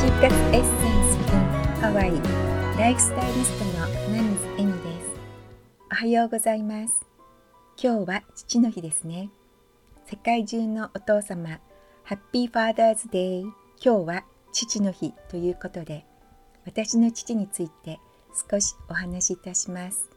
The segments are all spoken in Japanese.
生活エッセンスハワイライフスタイリストの花水恵美です。おはようございます。今日は父の日ですね。世界中のお父様ハッピーファーダーズデー今日は父の日ということで私の父について少しお話しいたします。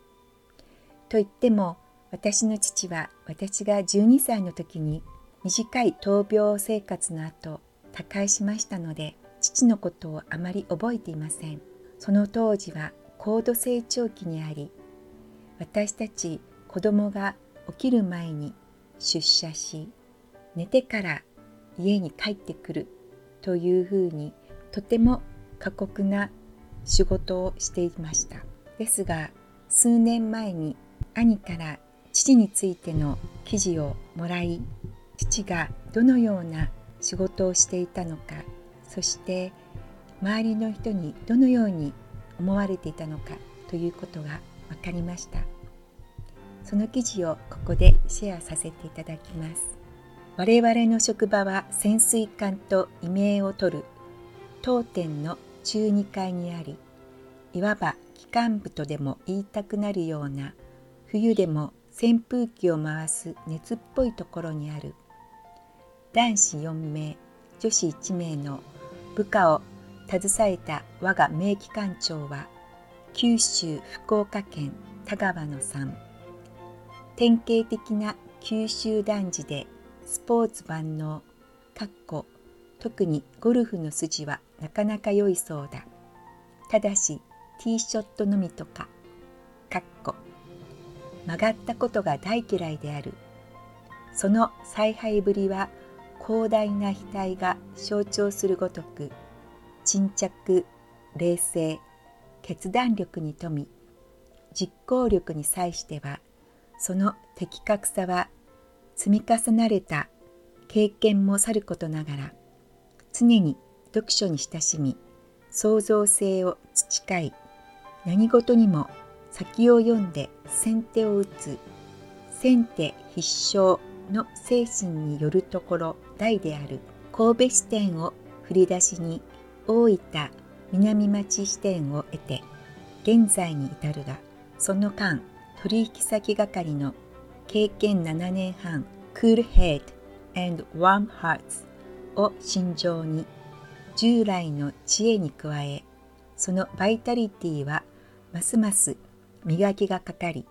と言っても私の父は私が12歳の時に短い闘病生活の後他界しましたので父のことをあまり覚えていません。その当時は高度成長期にあり私たち子供が起きる前に出社し寝てから家に帰ってくるというふうにとても過酷な仕事をしていました。ですが数年前に兄から父についての記事をもらい父がどのような仕事をしていたのかそして周りの人にどのように思われていたのかということが分かりました。その記事をここでシェアさせていただきます。我々の職場は潜水艦と異名を取る当店の中2階にありいわば機関部とでも言いたくなるような冬でも扇風機を回す熱っぽいところにある男子4名女子1名の部下を携えた我が名機関長は九州福岡県田川の山典型的な九州男児でスポーツ万能かっこ特にゴルフの筋はなかなか良いそうだ。ただしティーショットのみとかかっこ。曲がったことが大嫌いである。その采配ぶりは広大な額が象徴するごとく沈着冷静決断力に富み実行力に際してはその的確さは積み重なれた経験もさることながら常に読書に親しみ創造性を培い何事にも先を読んで先手を打つ先手必勝の精神によるところ大である神戸支店を振り出しに大分南町支店を得て現在に至るがその間取引先係の経験7年半 Cool Head and Warm Hearts を心情に従来の知恵に加えそのバイタリティはますます磨きがかかり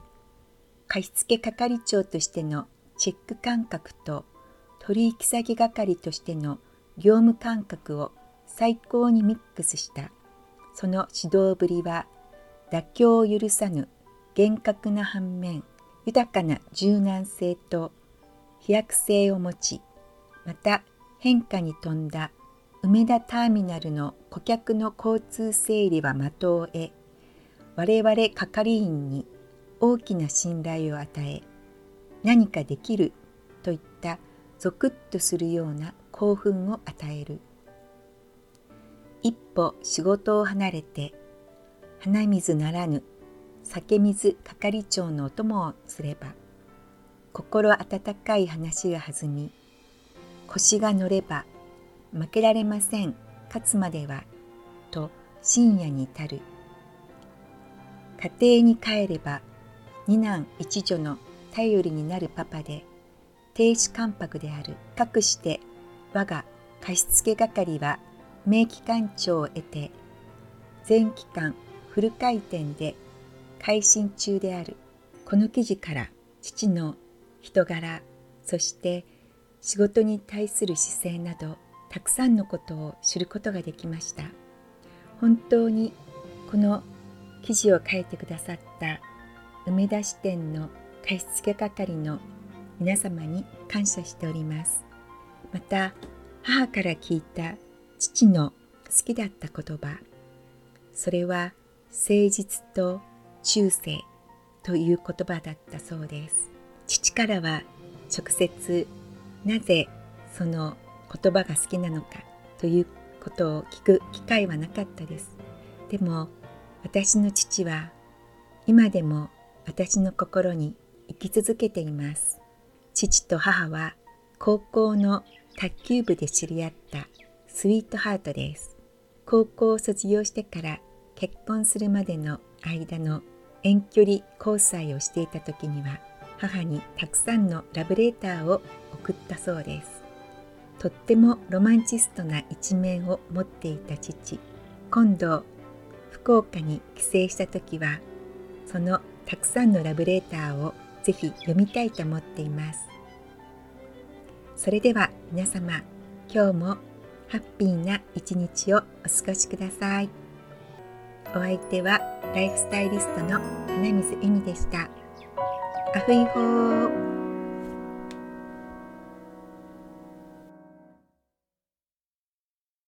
貸付係長としてのチェック感覚と取引先係としての業務感覚を最高にミックスした。その指導ぶりは妥協を許さぬ厳格な反面豊かな柔軟性と飛躍性を持ちまた変化に富んだ梅田ターミナルの顧客の交通整理は的を得我々係員に大きな信頼を与え何かできるといったゾクッとするような興奮を与える。一歩仕事を離れて鼻水ならぬ酒水係長のお供をすれば心温かい話が弾み腰が乗れば負けられません勝つまではと深夜に至る。家庭に帰れば二男一女の頼りになるパパで亭主関白であるかくして我が貸付係は名機関長を得て全期間フル回転で改心中である。この記事から父の人柄そして仕事に対する姿勢などたくさんのことを知ることができました。本当にこの記事を書いてくださった梅田支店の貸付係の皆様に感謝しております。また母から聞いた父の好きだった言葉それは誠実と忠誠という言葉だったそうです。父からは直接なぜその言葉が好きなのかということを聞く機会はなかったです。でも私の父は今でも私の心に生き続けています。父と母は高校の卓球部で知り合ったスイートハートです。高校を卒業してから結婚するまでの間の遠距離交際をしていた時には母にたくさんのラブレーターを送ったそうです。とってもロマンチストな一面を持っていた父。今度福岡に帰省した時はそのたくさんのラブレーターをぜひ読みたいと思っています。それでは皆様今日もハッピーな一日をお過ごしください。お相手はライフスタイリストの花水恵美でした。アフイホー。